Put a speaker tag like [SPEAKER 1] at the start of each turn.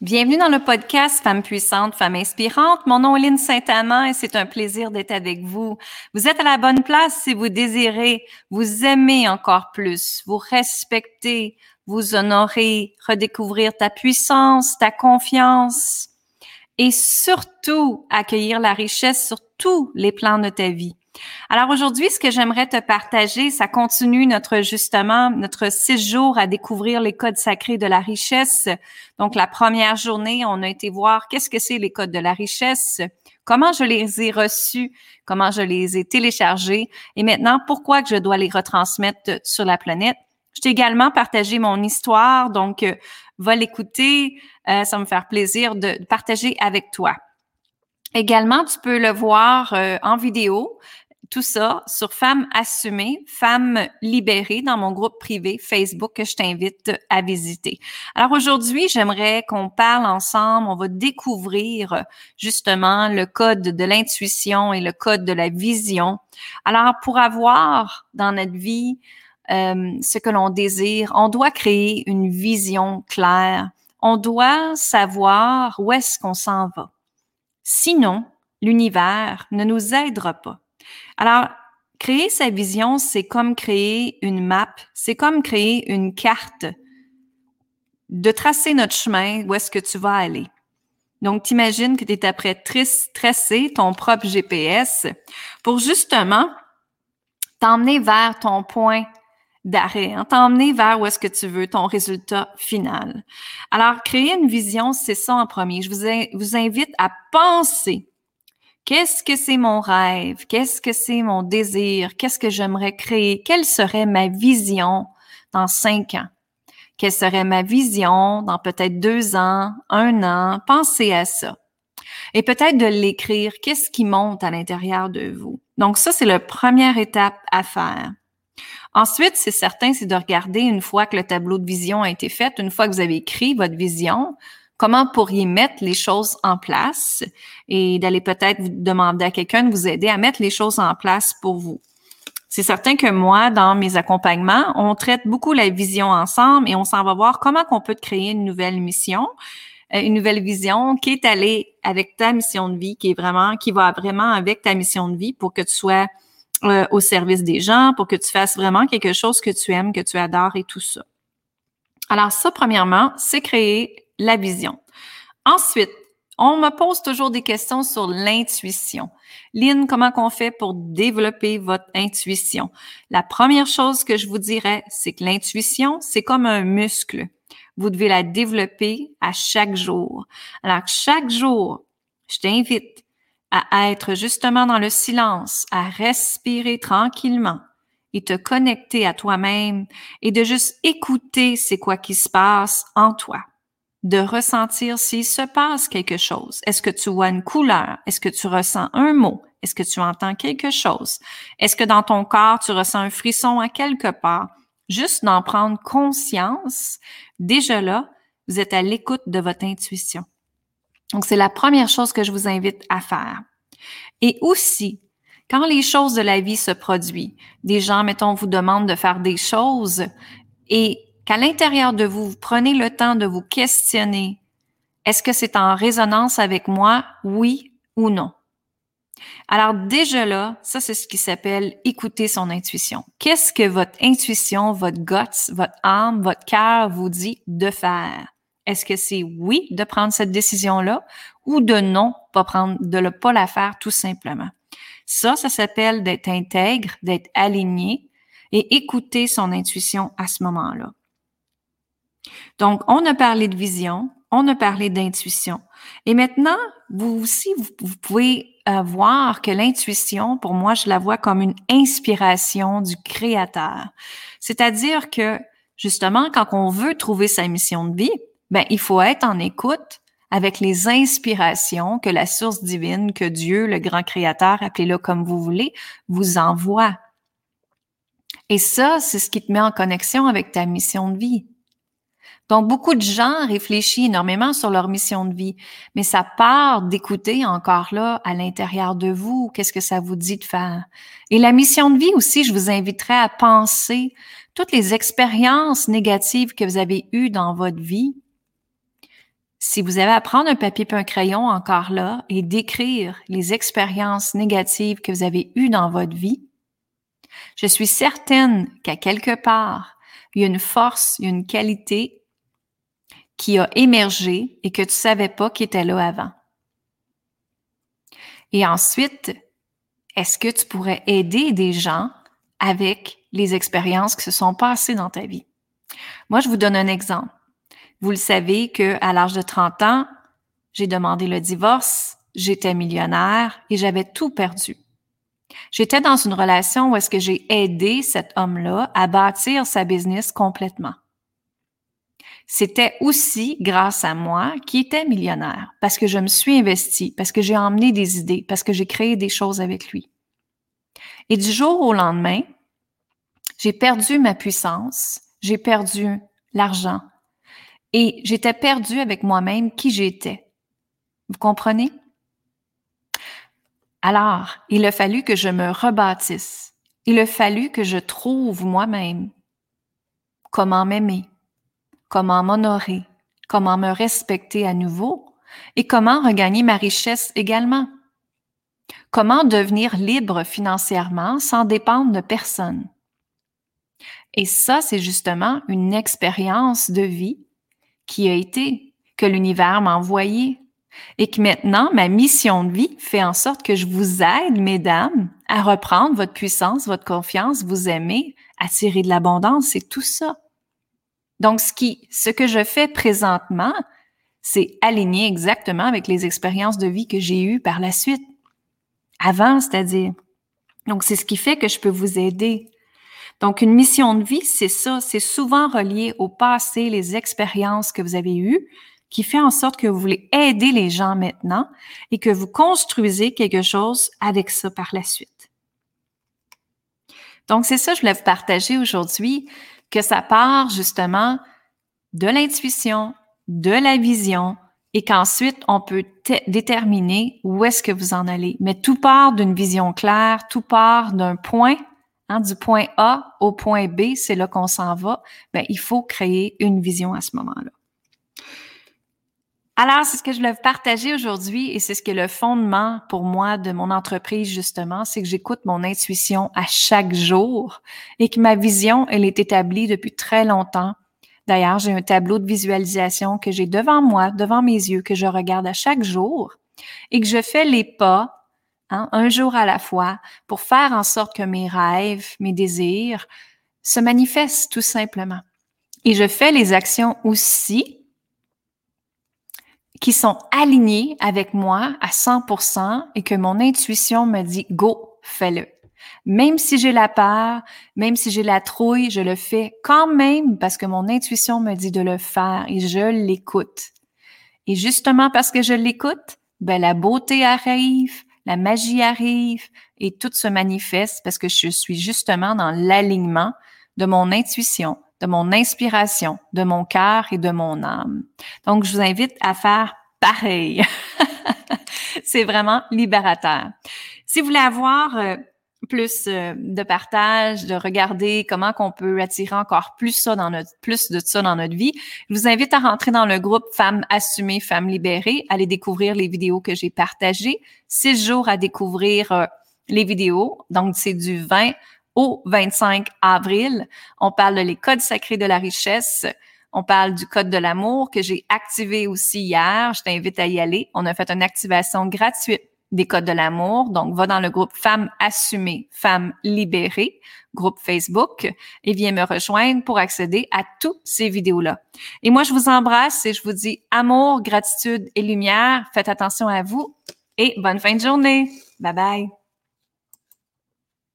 [SPEAKER 1] Bienvenue dans le podcast Femmes puissantes, Femmes inspirantes. Mon nom est Lynne Saint-Amand et c'est un plaisir d'être avec vous. Vous êtes à la bonne place si vous désirez vous aimer encore plus, vous respecter, vous honorer, redécouvrir ta puissance, ta confiance et surtout accueillir la richesse sur tous les plans de ta vie. Alors aujourd'hui, ce que j'aimerais te partager, ça continue notre justement notre six jours à découvrir les codes sacrés de la richesse. Donc la première journée, on a été voir qu'est-ce que c'est les codes de la richesse, comment je les ai reçus, comment je les ai téléchargés et maintenant pourquoi que je dois les retransmettre sur la planète. Je t'ai également partagé mon histoire, donc euh, va l'écouter, euh, ça va me faire plaisir de partager avec toi. Également, tu peux le voir euh, en vidéo tout ça sur Femmes assumées, Femmes libérées dans mon groupe privé Facebook que je t'invite à visiter. Alors aujourd'hui, j'aimerais qu'on parle ensemble, on va découvrir justement le code de l'intuition et le code de la vision. Alors pour avoir dans notre vie euh, ce que l'on désire, on doit créer une vision claire. On doit savoir où est-ce qu'on s'en va. Sinon, l'univers ne nous aidera pas. Alors, créer sa vision, c'est comme créer une map, c'est comme créer une carte de tracer notre chemin, où est-ce que tu vas aller. Donc, t'imagines que tu es après tracer ton propre GPS pour justement t'emmener vers ton point d'arrêt, hein, t'emmener vers où est-ce que tu veux, ton résultat final. Alors, créer une vision, c'est ça en premier. Je vous, vous invite à penser Qu'est-ce que c'est mon rêve? Qu'est-ce que c'est mon désir? Qu'est-ce que j'aimerais créer? Quelle serait ma vision dans cinq ans? Quelle serait ma vision dans peut-être deux ans, un an? Pensez à ça. Et peut-être de l'écrire. Qu'est-ce qui monte à l'intérieur de vous? Donc ça, c'est la première étape à faire. Ensuite, c'est certain, c'est de regarder une fois que le tableau de vision a été fait, une fois que vous avez écrit votre vision, comment pourriez mettre les choses en place et d'aller peut-être demander à quelqu'un de vous aider à mettre les choses en place pour vous. C'est certain que moi, dans mes accompagnements, on traite beaucoup la vision ensemble et on s'en va voir comment on peut créer une nouvelle mission, euh, une nouvelle vision qui est allée avec ta mission de vie, qui est vraiment, qui va vraiment avec ta mission de vie pour que tu sois euh, au service des gens, pour que tu fasses vraiment quelque chose que tu aimes, que tu adores et tout ça. Alors ça, premièrement, c'est créer la vision. Ensuite, on me pose toujours des questions sur l'intuition. Lynn, comment qu'on fait pour développer votre intuition? La première chose que je vous dirais, c'est que l'intuition, c'est comme un muscle. Vous devez la développer à chaque jour. Alors, chaque jour, je t'invite à être justement dans le silence, à respirer tranquillement et te connecter à toi-même et de juste écouter c'est quoi qui se passe en toi de ressentir s'il se passe quelque chose. Est-ce que tu vois une couleur? Est-ce que tu ressens un mot? Est-ce que tu entends quelque chose? Est-ce que dans ton corps, tu ressens un frisson à quelque part? Juste d'en prendre conscience, déjà là, vous êtes à l'écoute de votre intuition. Donc, c'est la première chose que je vous invite à faire. Et aussi, quand les choses de la vie se produisent, des gens, mettons, vous demandent de faire des choses et qu'à l'intérieur de vous, vous prenez le temps de vous questionner, est-ce que c'est en résonance avec moi, oui ou non? Alors déjà là, ça c'est ce qui s'appelle écouter son intuition. Qu'est-ce que votre intuition, votre guts, votre âme, votre cœur vous dit de faire? Est-ce que c'est oui de prendre cette décision-là ou de non, pas prendre, de ne pas la faire tout simplement? Ça, ça s'appelle d'être intègre, d'être aligné et écouter son intuition à ce moment-là. Donc, on a parlé de vision, on a parlé d'intuition. Et maintenant, vous aussi, vous, pouvez euh, voir que l'intuition, pour moi, je la vois comme une inspiration du créateur. C'est-à-dire que, justement, quand on veut trouver sa mission de vie, ben, il faut être en écoute avec les inspirations que la source divine, que Dieu, le grand créateur, appelez-le comme vous voulez, vous envoie. Et ça, c'est ce qui te met en connexion avec ta mission de vie. Donc, beaucoup de gens réfléchissent énormément sur leur mission de vie, mais ça part d'écouter encore là à l'intérieur de vous, qu'est-ce que ça vous dit de faire. Et la mission de vie aussi, je vous inviterai à penser toutes les expériences négatives que vous avez eues dans votre vie. si vous avez à prendre un papier et un crayon encore là et d'écrire les expériences négatives que vous avez eues dans votre vie, je suis certaine qu'à quelque part, il y a une force, il y a une qualité qui a émergé et que tu savais pas qui était là avant. Et ensuite, est-ce que tu pourrais aider des gens avec les expériences qui se sont passées dans ta vie? Moi, je vous donne un exemple. Vous le savez que à l'âge de 30 ans, j'ai demandé le divorce, j'étais millionnaire et j'avais tout perdu. J'étais dans une relation où est-ce que j'ai aidé cet homme-là à bâtir sa business complètement. C'était aussi grâce à moi qui était millionnaire, parce que je me suis investie, parce que j'ai emmené des idées, parce que j'ai créé des choses avec lui. Et du jour au lendemain, j'ai perdu ma puissance, j'ai perdu l'argent et j'étais perdue avec moi-même qui j'étais. Vous comprenez? Alors, il a fallu que je me rebâtisse. Il a fallu que je trouve moi-même comment m'aimer, comment m'honorer, comment me respecter à nouveau et comment regagner ma richesse également. Comment devenir libre financièrement sans dépendre de personne. Et ça, c'est justement une expérience de vie qui a été, que l'univers m'a envoyé, et que maintenant, ma mission de vie fait en sorte que je vous aide, mesdames, à reprendre votre puissance, votre confiance, vous aimer, attirer de l'abondance, c'est tout ça. Donc, ce qui, ce que je fais présentement, c'est aligner exactement avec les expériences de vie que j'ai eues par la suite. Avant, c'est-à-dire. Donc, c'est ce qui fait que je peux vous aider. Donc, une mission de vie, c'est ça. C'est souvent relié au passé, les expériences que vous avez eues, qui fait en sorte que vous voulez aider les gens maintenant et que vous construisez quelque chose avec ça par la suite. Donc, c'est ça que je voulais vous partager aujourd'hui, que ça part justement de l'intuition, de la vision, et qu'ensuite, on peut déterminer où est-ce que vous en allez. Mais tout part d'une vision claire, tout part d'un point, hein, du point A au point B, c'est là qu'on s'en va. Bien, il faut créer une vision à ce moment-là. Alors, c'est ce que je voulais vous partager aujourd'hui et c'est ce qui est le fondement pour moi de mon entreprise, justement, c'est que j'écoute mon intuition à chaque jour et que ma vision, elle est établie depuis très longtemps. D'ailleurs, j'ai un tableau de visualisation que j'ai devant moi, devant mes yeux, que je regarde à chaque jour et que je fais les pas, hein, un jour à la fois, pour faire en sorte que mes rêves, mes désirs se manifestent tout simplement. Et je fais les actions aussi qui sont alignés avec moi à 100% et que mon intuition me dit go, fais-le. Même si j'ai la peur, même si j'ai la trouille, je le fais quand même parce que mon intuition me dit de le faire et je l'écoute. Et justement parce que je l'écoute, ben la beauté arrive, la magie arrive et tout se manifeste parce que je suis justement dans l'alignement de mon intuition, de mon inspiration, de mon cœur et de mon âme. Donc, je vous invite à faire pareil. C'est vraiment libérateur. Si vous voulez avoir euh, plus euh, de partage, de regarder comment qu'on peut attirer encore plus ça dans notre plus de ça dans notre vie, je vous invite à rentrer dans le groupe Femmes assumées, Femmes libérées, aller découvrir les vidéos que j'ai partagées, six jours à découvrir euh, les vidéos. Donc c'est du 20 au 25 avril. On parle de les codes sacrés de la richesse. On parle du code de l'amour que j'ai activé aussi hier. Je t'invite à y aller. On a fait une activation gratuite des codes de l'amour. Donc, va dans le groupe Femmes assumées, Femmes libérées, groupe Facebook, et viens me rejoindre pour accéder à toutes ces vidéos-là. Et moi, je vous embrasse et je vous dis amour, gratitude et lumière. Faites attention à vous et bonne fin de journée. Bye bye.